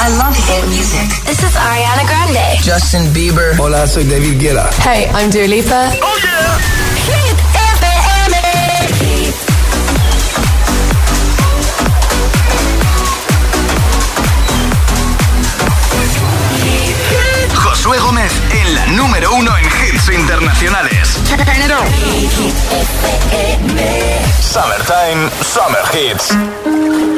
I love hit music. This is Ariana Grande. Justin Bieber. Hola, soy David Guetta. Hey, I'm Dua Lipa. Oh yeah. Hit FM. Josué Gómez en la número uno en hits internacionales. Summertime, Summer Hits.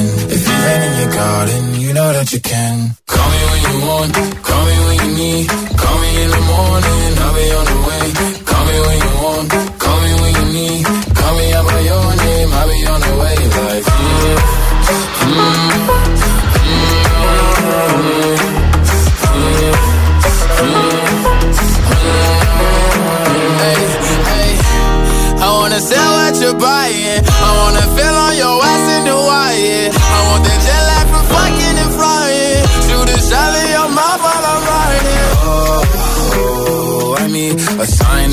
Rain in your garden, you know that you can. Call me when you want, call me when you need. Call me in the morning,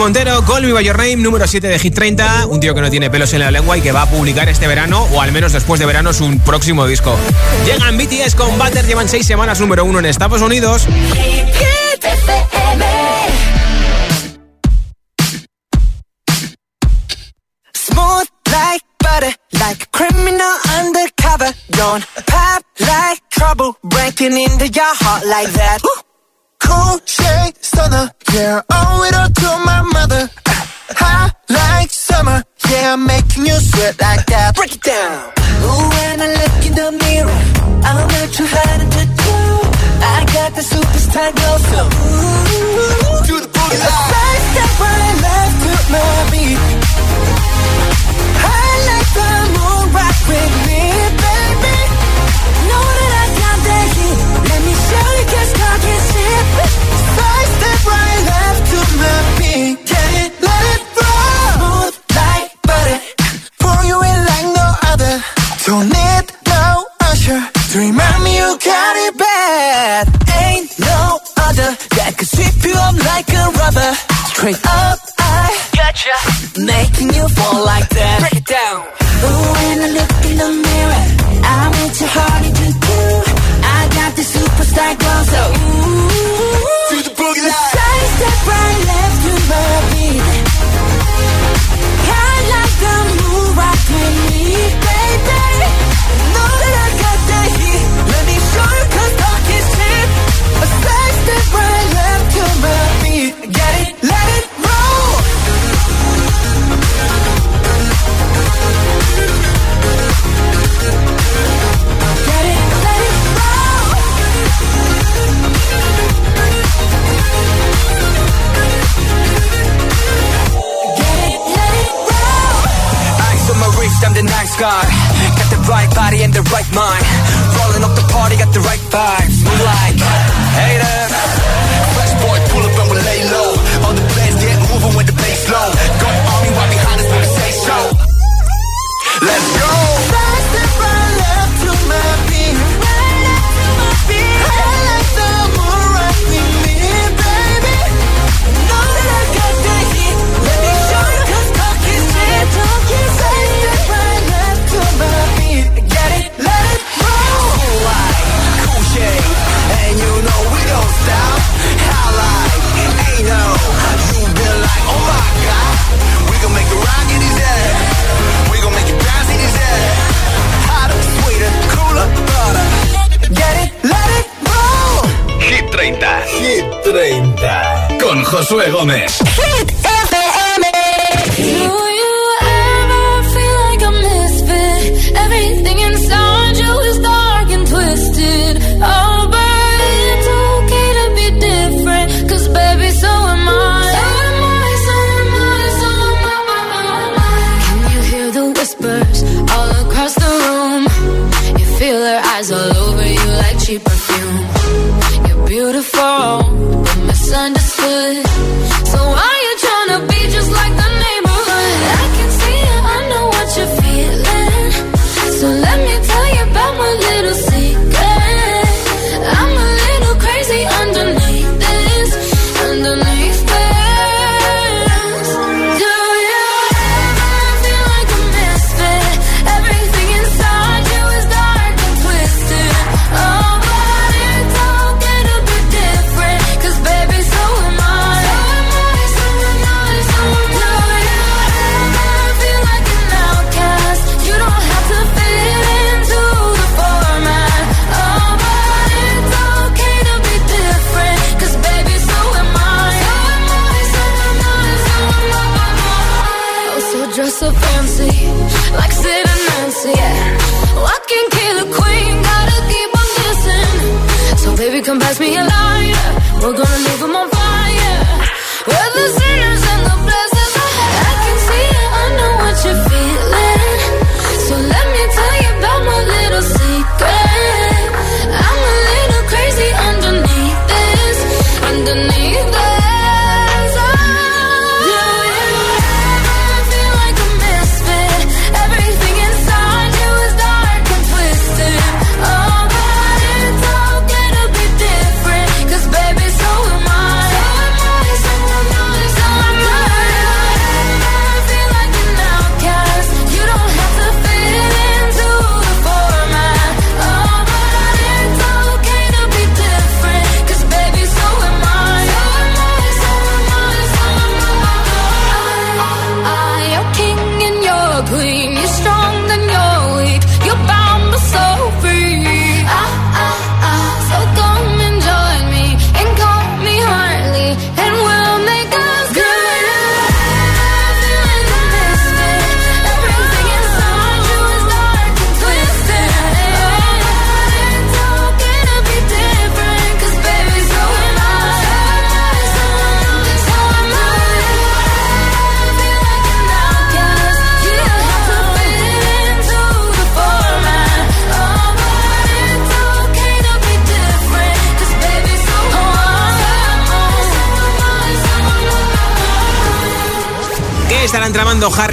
Montero, Call Me By Your Name, número 7 de Hit 30. Un tío que no tiene pelos en la lengua y que va a publicar este verano, o al menos después de verano, su próximo disco. Llegan BTS con Butter, llevan 6 semanas número 1 en Estados Unidos. Stunner, yeah, owe it all to my mother. Hot like summer, yeah, I'm making you sweat like that. Break it down. Ooh, when I look in the mirror, I'm not too hard to do. I got the superstar glow, so ooh, do the boogie line. Side step right left to my beat. I like the moon rock with me, rubber. Josué Gómez.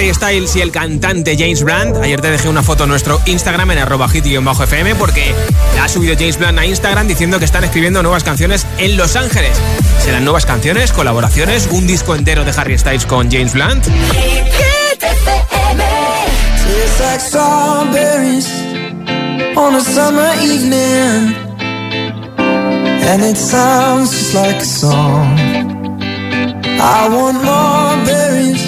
Harry Styles y el cantante James Brand. Ayer te dejé una foto en nuestro Instagram en arroba hit-fm porque la ha subido James Brand a Instagram diciendo que están escribiendo nuevas canciones en Los Ángeles. ¿Serán nuevas canciones, colaboraciones, un disco entero de Harry Styles con James Blunt? I want more berries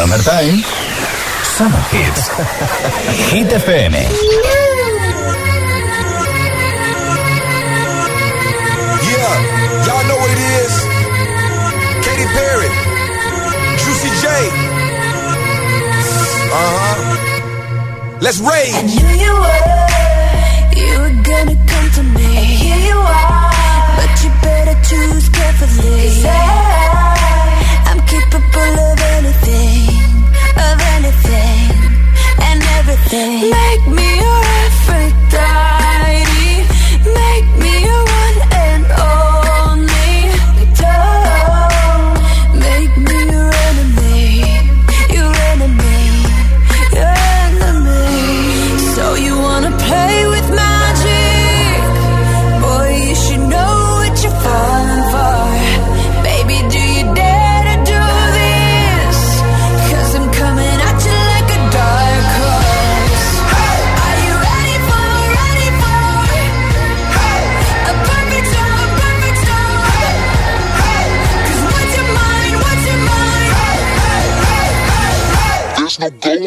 Summertime. Summer Hits. Hit FM. Yeah, y'all know what it is. Katy Perry. Juicy J. Uh-huh. Let's rage. I knew you were, you were gonna come to me. And here you are, but you better choose carefully. Cause I, I'm capable of birthday. Make me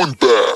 own that.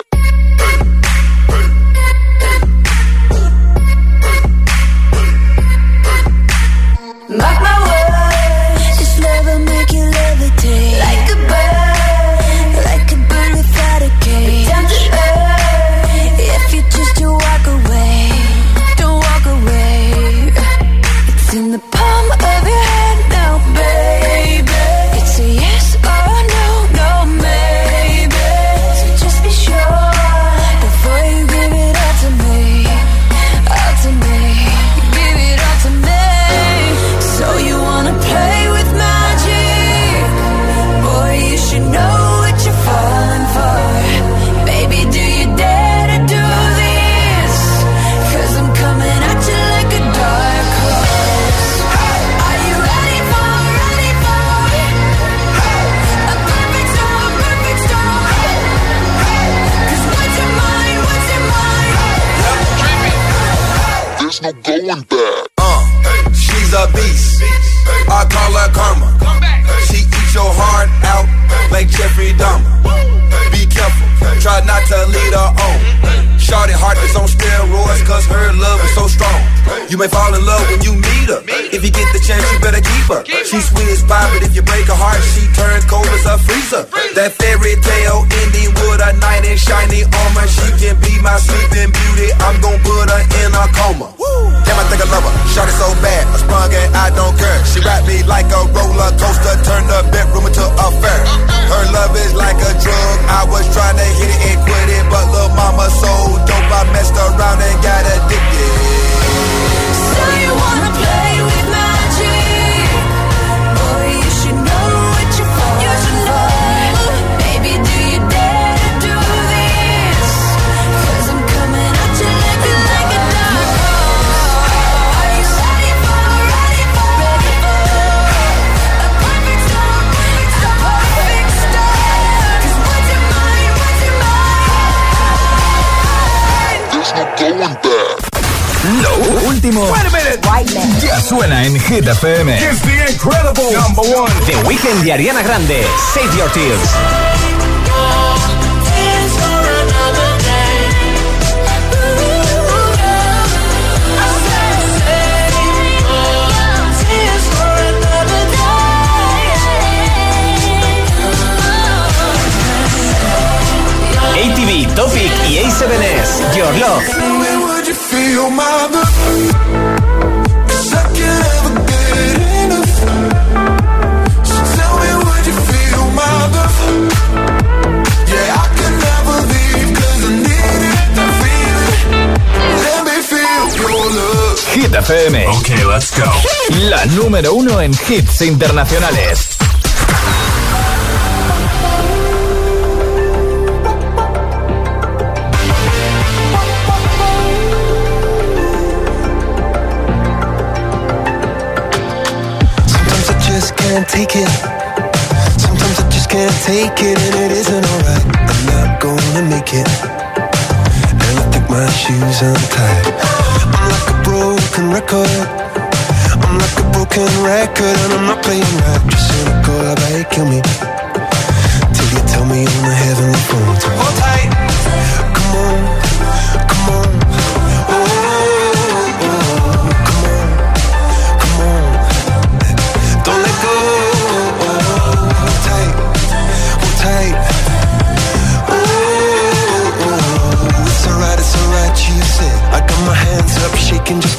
care. She rap me like a roller coaster, turn the bedroom into a fair. Her love is like a drug. I was trying to hit it and quit it, but little mama so dope, I messed around and got addicted. aguanta. Lo último ya suena en Hit FM. It's the incredible number one. The Weekend de Ariana Grande. Save your tears. Topic a7S, Your Love. Hit FM. Okay, let's go. La número uno en hits internacionales. Can't take it. Sometimes I just can't take it, and it isn't alright. I'm not gonna make it. And I think my shoes untied. I'm like a broken record. I'm like a broken record, and I'm not playing right. Just cynical, I bet it kill me. Till you tell me on the heavenly phone to hold tight.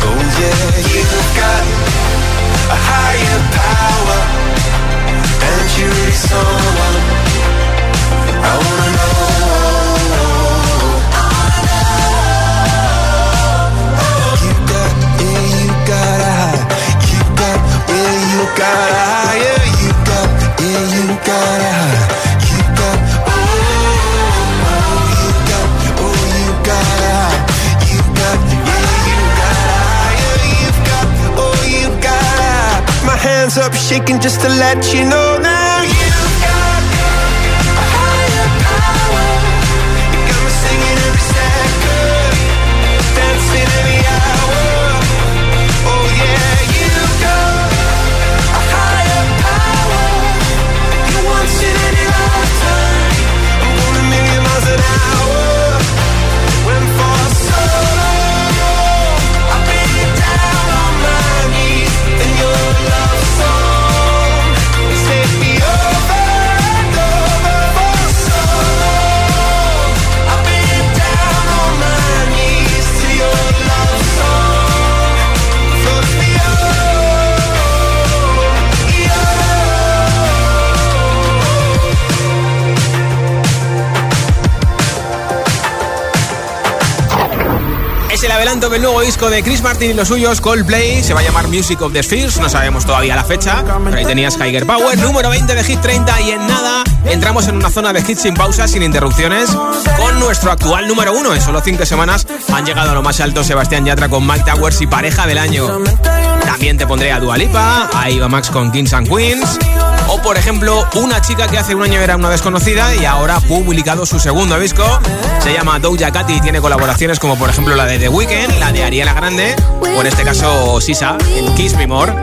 Oh yeah, you've got a higher power, and really someone I wanna know. Shaking just to let you know now. Adelanto del nuevo disco de Chris Martin y los suyos, Coldplay. Se va a llamar Music of the Spheres, no sabemos todavía la fecha. Pero ahí tenías Tiger Power, número 20 de Hit 30. Y en nada, entramos en una zona de hits sin pausa, sin interrupciones, con nuestro actual número 1. En solo 5 semanas han llegado a lo más alto Sebastián Yatra con Mike Towers y pareja del año. También te pondré a Dua Lipa, a Iva Max con Kings and Queens. O, por ejemplo, una chica que hace un año era una desconocida y ahora ha publicado su segundo disco. Se llama Doja Cat y tiene colaboraciones como, por ejemplo, la de The Weeknd, la de Ariana Grande, o en este caso Sisa, en Kiss Me More.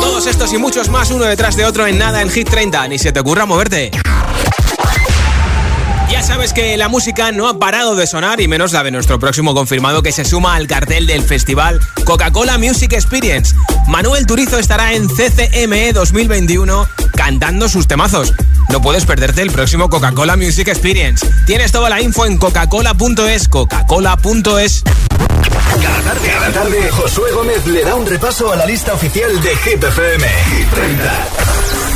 Todos estos y muchos más, uno detrás de otro en nada en Hit 30. Ni se te ocurra moverte. Ya sabes que la música no ha parado de sonar y menos la de nuestro próximo confirmado que se suma al cartel del festival Coca-Cola Music Experience. Manuel Turizo estará en CCME 2021 cantando sus temazos. No puedes perderte el próximo Coca-Cola Music Experience. Tienes toda la info en coca-cola.es, coca-cola.es. Cada tarde, cada tarde, Josué Gómez le da un repaso a la lista oficial de Hit FM. Hit 30.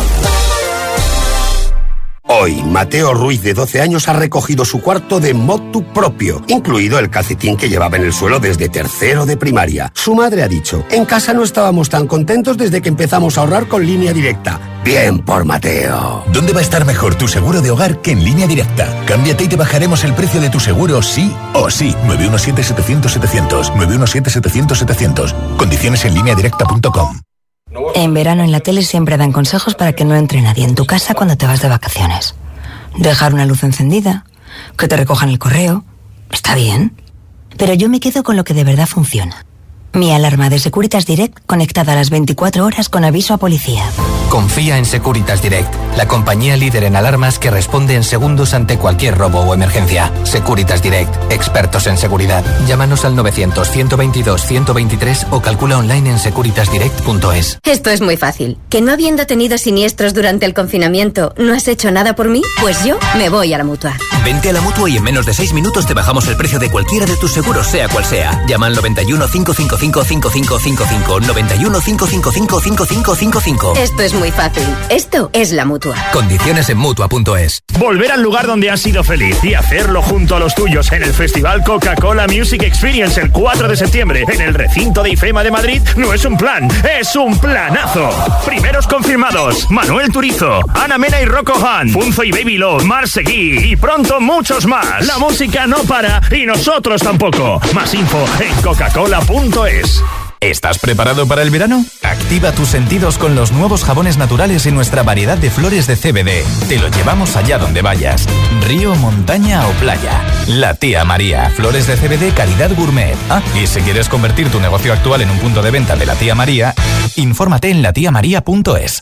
Hoy, Mateo Ruiz, de 12 años, ha recogido su cuarto de motu propio, incluido el calcetín que llevaba en el suelo desde tercero de primaria. Su madre ha dicho, en casa no estábamos tan contentos desde que empezamos a ahorrar con línea directa. Bien por Mateo. ¿Dónde va a estar mejor tu seguro de hogar que en línea directa? Cámbiate y te bajaremos el precio de tu seguro sí o sí. 917-700-700. 917-700-700. Condiciones en línea directa.com. En verano en la tele siempre dan consejos para que no entre nadie en tu casa cuando te vas de vacaciones. Dejar una luz encendida, que te recojan el correo. Está bien. Pero yo me quedo con lo que de verdad funciona. Mi alarma de Securitas Direct conectada a las 24 horas con aviso a policía. Confía en Securitas Direct, la compañía líder en alarmas que responde en segundos ante cualquier robo o emergencia. Securitas Direct, expertos en seguridad. Llámanos al 900-122-123 o calcula online en securitasdirect.es. Esto es muy fácil. ¿Que no habiendo tenido siniestros durante el confinamiento, no has hecho nada por mí? Pues yo me voy a la mutua. Vente a la mutua y en menos de 6 minutos te bajamos el precio de cualquiera de tus seguros, sea cual sea. Llama al 91 555 5555 91 555 5555. Esto es muy fácil. Esto es la mutua. Condiciones en mutua.es. Volver al lugar donde has sido feliz y hacerlo junto a los tuyos en el Festival Coca-Cola Music Experience el 4 de septiembre en el recinto de IFEMA de Madrid no es un plan, es un planazo. Primeros confirmados: Manuel Turizo, Ana Mena y Rocco Han, Punzo y Baby Love, Mar Seguí y pronto muchos más. La música no para y nosotros tampoco. Más info en coca-cola.es. ¿Estás preparado para el verano? Activa tus sentidos con los nuevos jabones naturales y nuestra variedad de flores de CBD. Te lo llevamos allá donde vayas. Río, montaña o playa. La tía María. Flores de CBD calidad gourmet. Ah, y si quieres convertir tu negocio actual en un punto de venta de la tía María, infórmate en latiamaría.es.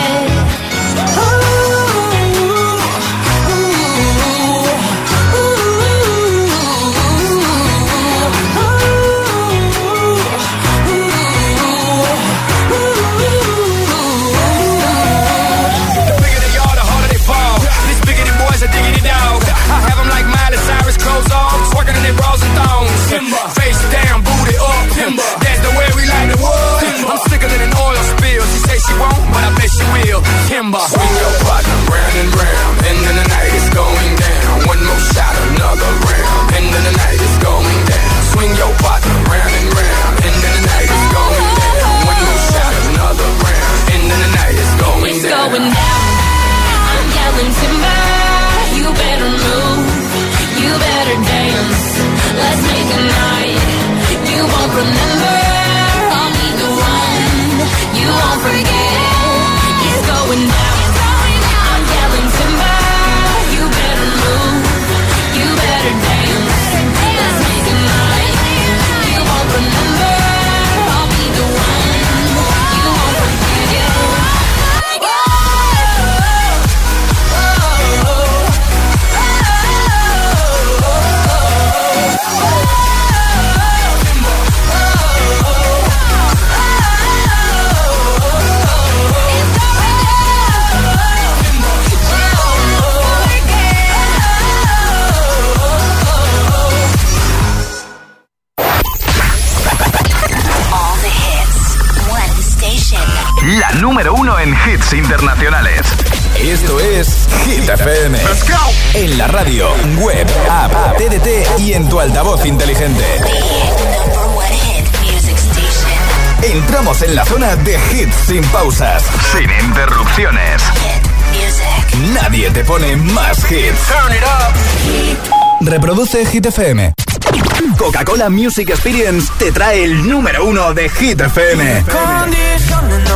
En hits internacionales. Esto es Hit FM. En la radio, web, app, TDT y en tu altavoz inteligente. Hit. Entramos en la zona de hits sin pausas, sin interrupciones. Hit nadie te pone más hits. Turn it up. Reproduce Hit FM. Coca-Cola Music Experience te trae el número uno de Hit FM. Condición enamorado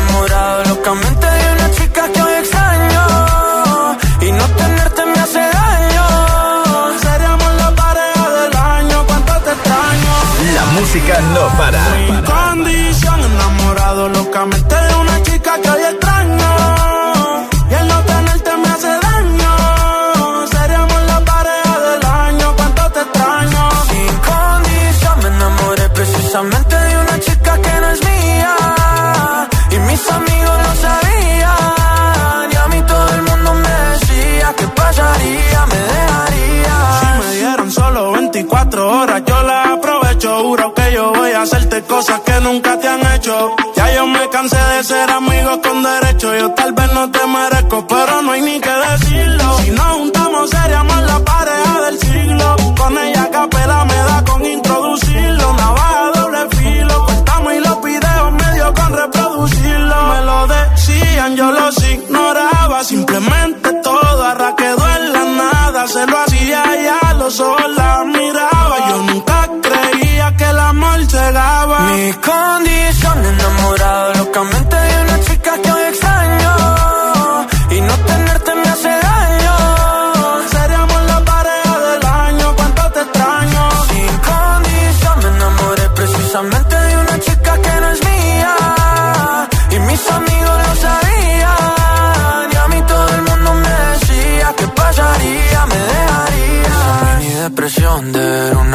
locamente de una chica que hoy extraño y no tenerte me hace daño. Seríamos la pareja del año, cuánto te extraño. La música no para. Condición enamorado locamente me cansé de ser amigo con derecho, yo tal vez no te merezco, pero no hay ni que decirlo. Si nos juntamos seríamos la pareja del siglo. Con ella capela me da con introducirlo, navaja doble filo. Cortamos y los videos medio con reproducirlo. Me lo decían, yo los ignoraba, simplemente todo arra quedó en la nada. Se lo hacía ya, los ojos la miraba. Yo nunca creía que el amor llegaba. Mi condición enamorado locamente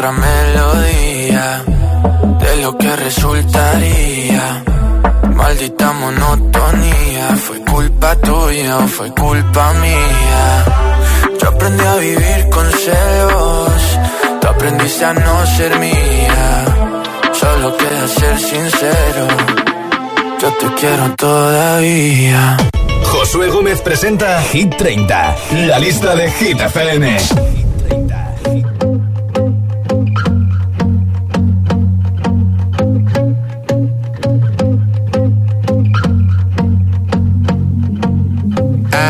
Otra melodía de lo que resultaría. Maldita monotonía, fue culpa tuya o fue culpa mía. Yo aprendí a vivir con celos, tú aprendiste a no ser mía. Solo queda ser sincero, yo te quiero todavía. Josué Gómez presenta Hit 30, la lista de Hit FM.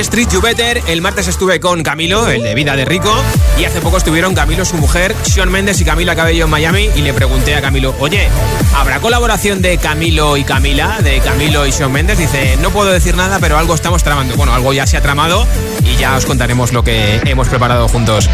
Street You Better. El martes estuve con Camilo, el de Vida de Rico, y hace poco estuvieron Camilo, su mujer, Sean Méndez y Camila Cabello en Miami, y le pregunté a Camilo, oye, ¿habrá colaboración de Camilo y Camila, de Camilo y Sean Méndez? Dice, no puedo decir nada, pero algo estamos tramando. Bueno, algo ya se ha tramado y ya os contaremos lo que hemos preparado juntos.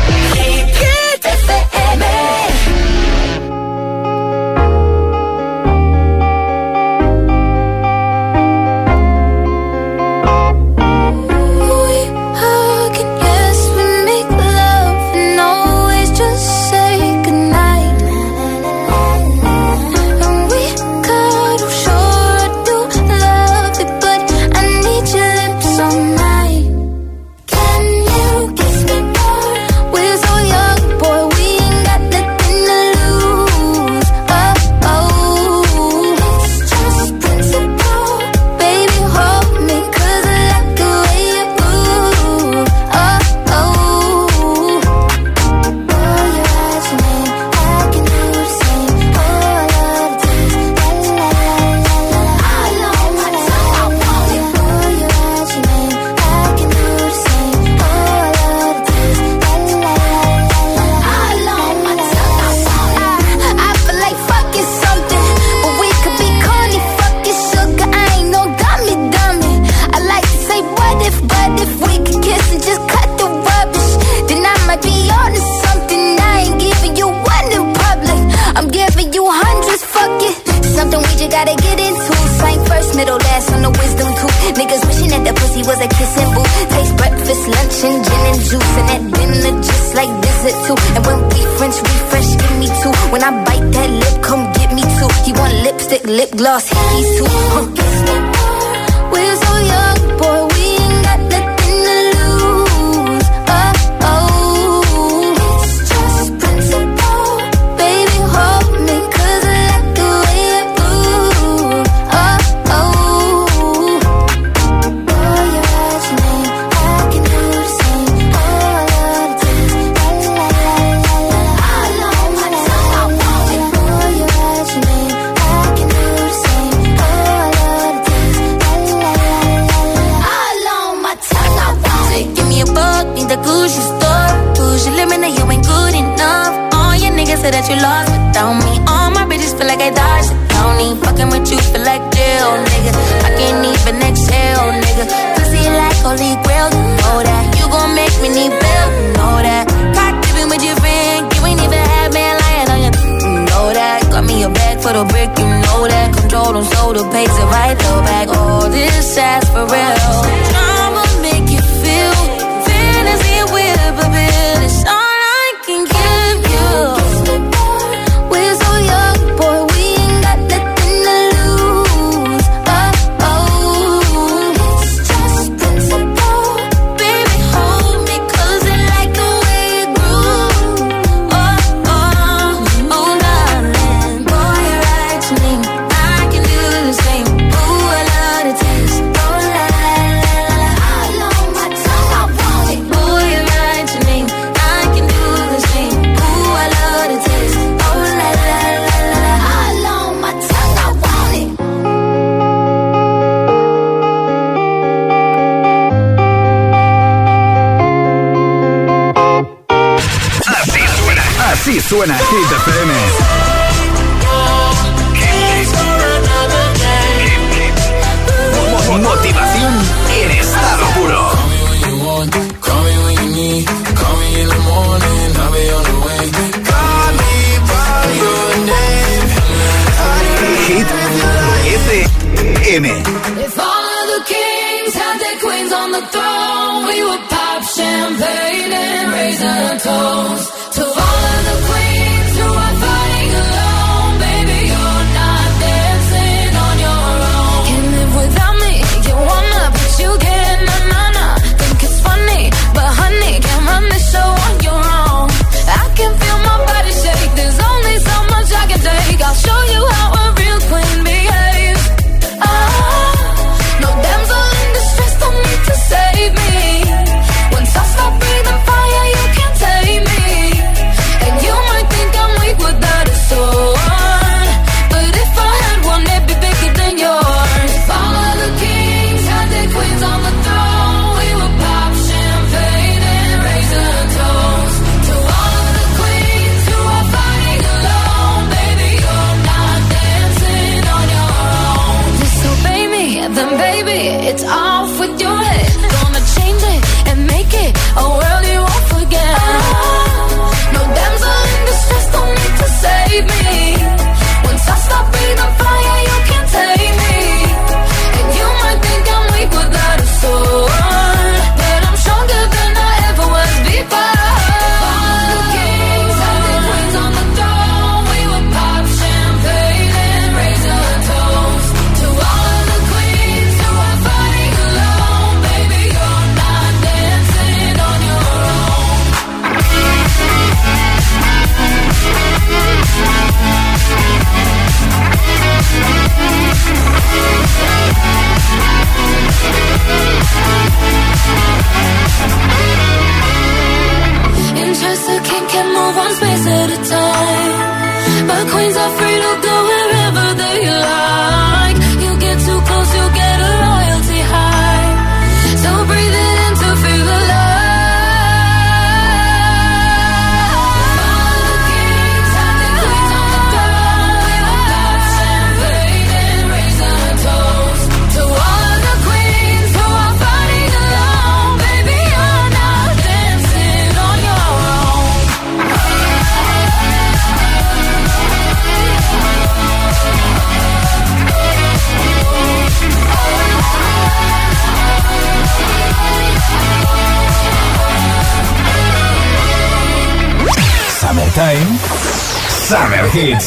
Summer Hits.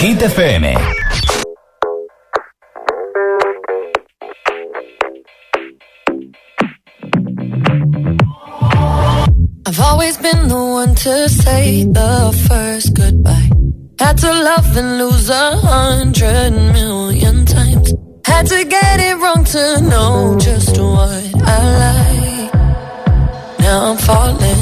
Hit FM. I've always been the one to say the first goodbye. Had to love and lose a hundred million times. Had to get it wrong to know just what I like. Now I'm falling.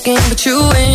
second, but you ain't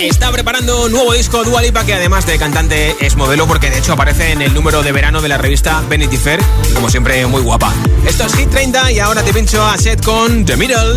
Está preparando un nuevo disco Dualipa que además de cantante es modelo porque de hecho aparece en el número de verano de la revista Vanity Fair, como siempre muy guapa. Esto es Hit 30 y ahora te pincho a set con The Middle.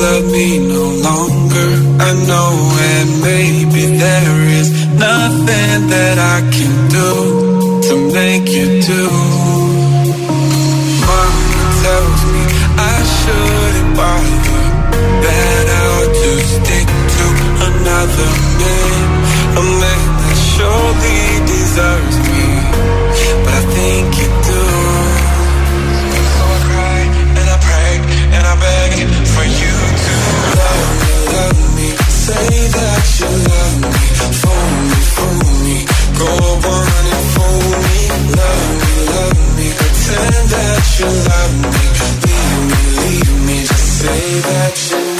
love me no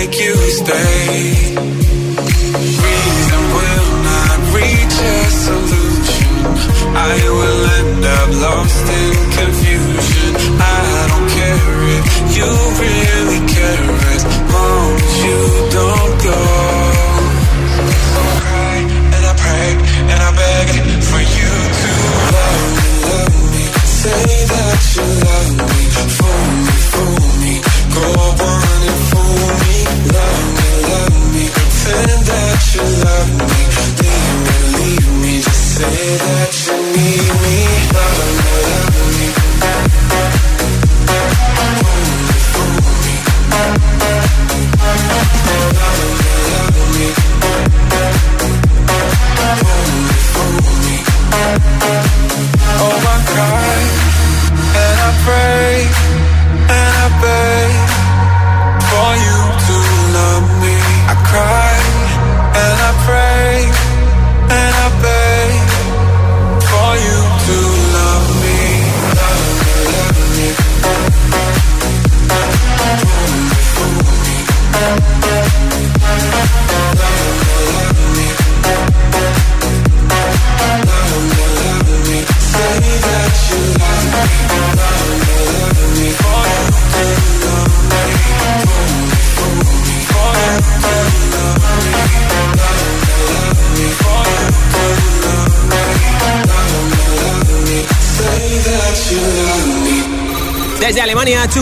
make you stay. Reason will not reach a solution. I will end up lost in confusion. I don't care if you really care as long as you don't go. So I cry and I pray and I beg for you to love me, love me. Say that you love me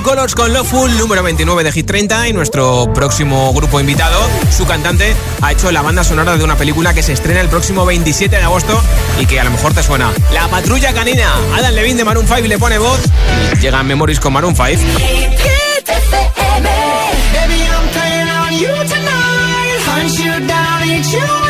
Colors con Loveful, número 29 de Hit 30 y nuestro próximo grupo invitado, su cantante, ha hecho la banda sonora de una película que se estrena el próximo 27 de agosto y que a lo mejor te suena. La Patrulla Canina. Adam Levine de Maroon 5 le pone voz y llega Memories con Maroon 5. presenta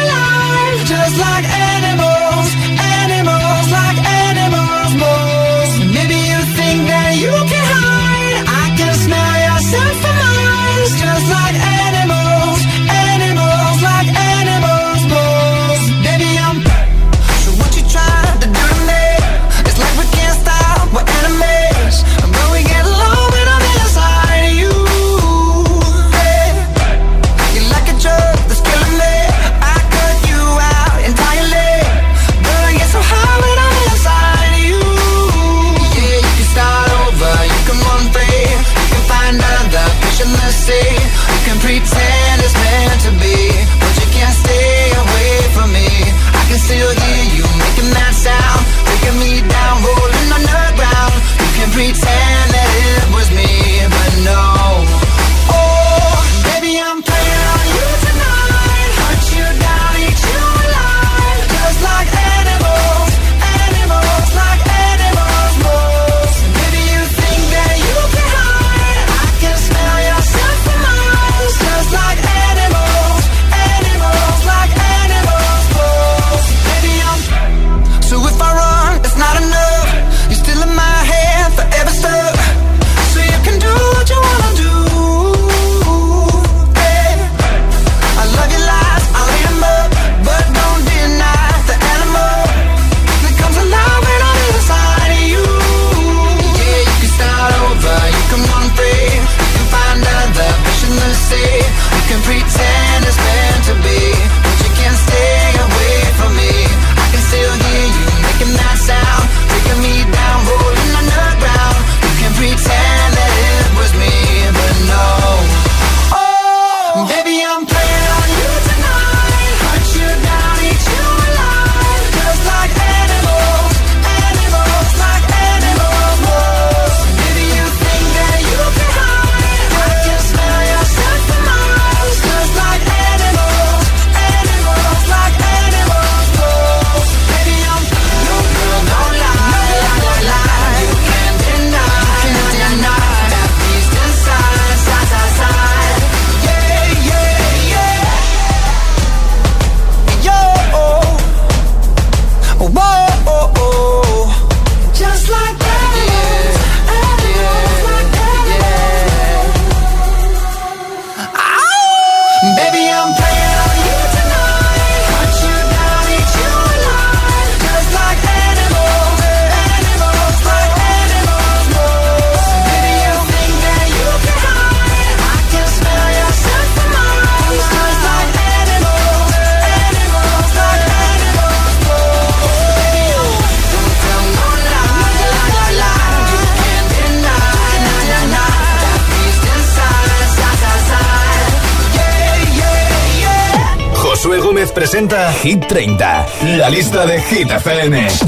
Hit 30, la lista de Hit FM.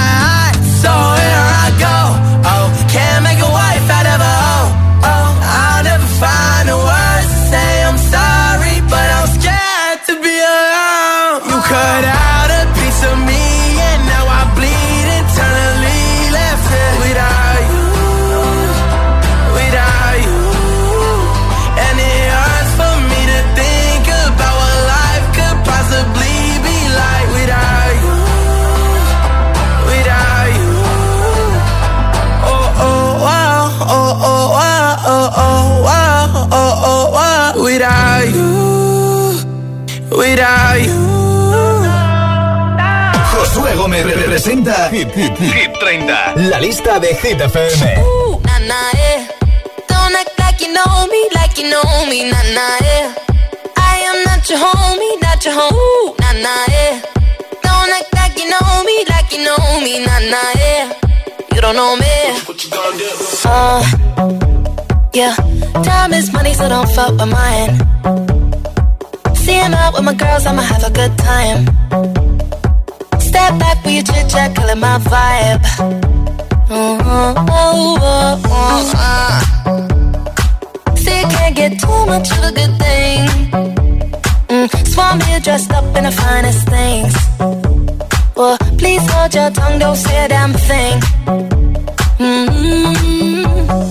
Without you, without you. Josué Gómez representa Hit, Hit, Hit 30, la lista de Hit FM. Nah, nah, yeah. Don't act like you know me, like you know me, nah, nah, yeah. I am not your homie, not your nah, nah, yeah. Don't act like you know me, like you know me, nah, nah, yeah. You don't know me. What you gonna do? Uh, yeah. Time is money, so don't fuck with mine. See him out with my girls, I'ma have a good time. Step back with your chit chat, it my vibe. Mm-hmm. Oh, oh, oh, uh. See, you can't get too much of a good thing. Mm, swan here dressed up in the finest things. Well, please hold your tongue, don't say a damn thing. Mm-hmm.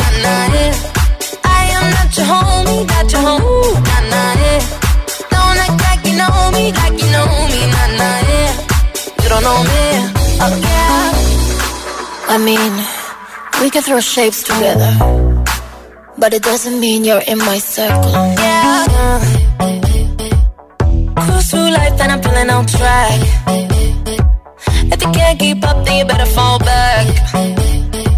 Not your homie, not your home, nah, nah, yeah. Don't act like you know me, like you know me, nah, nah, yeah. You don't know me, oh yeah. I mean, we can throw shapes together, but it doesn't mean you're in my circle. Yeah. Cruise through life and I'm feeling on track. If you can't keep up, then you better fall back.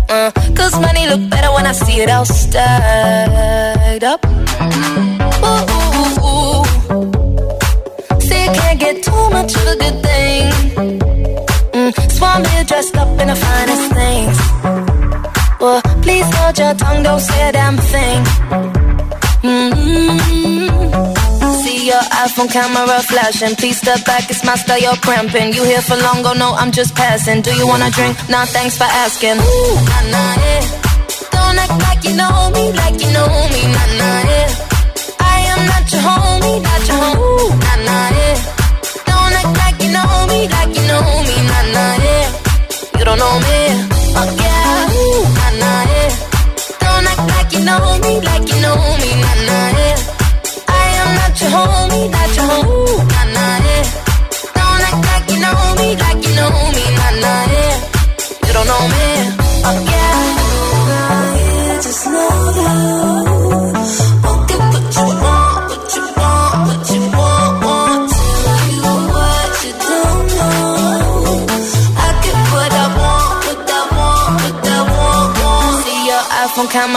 Uh, Cause money look better when I see it all stacked up. Ooh, ooh, ooh. See, can't get too much of a good thing. Mm, Swan here dressed up in the finest things. Well, please hold your tongue, don't say a damn thing. Mm-hmm. See your iPhone camera flashing. Please step back, it's my style, you're cramping. You here for long, oh no, I'm just passing. Do you wanna drink? Nah, thanks for asking. Ooh, nah, nah, yeah. Don't act like you know me, like you know me, nah, nah, yeah. I am not your homie, not your Ooh, nah, nah, yeah. Don't act like you know me, like you know me, nah, nah, yeah. You don't know me, oh yeah, Ooh, nah, nah, yeah. Don't act like you know me, like you know me, nah, nah, yeah. I am not your homie, not your Ooh, nah, nah, yeah. Don't act like you know me, like you know me, nah, nah, yeah. You don't know me,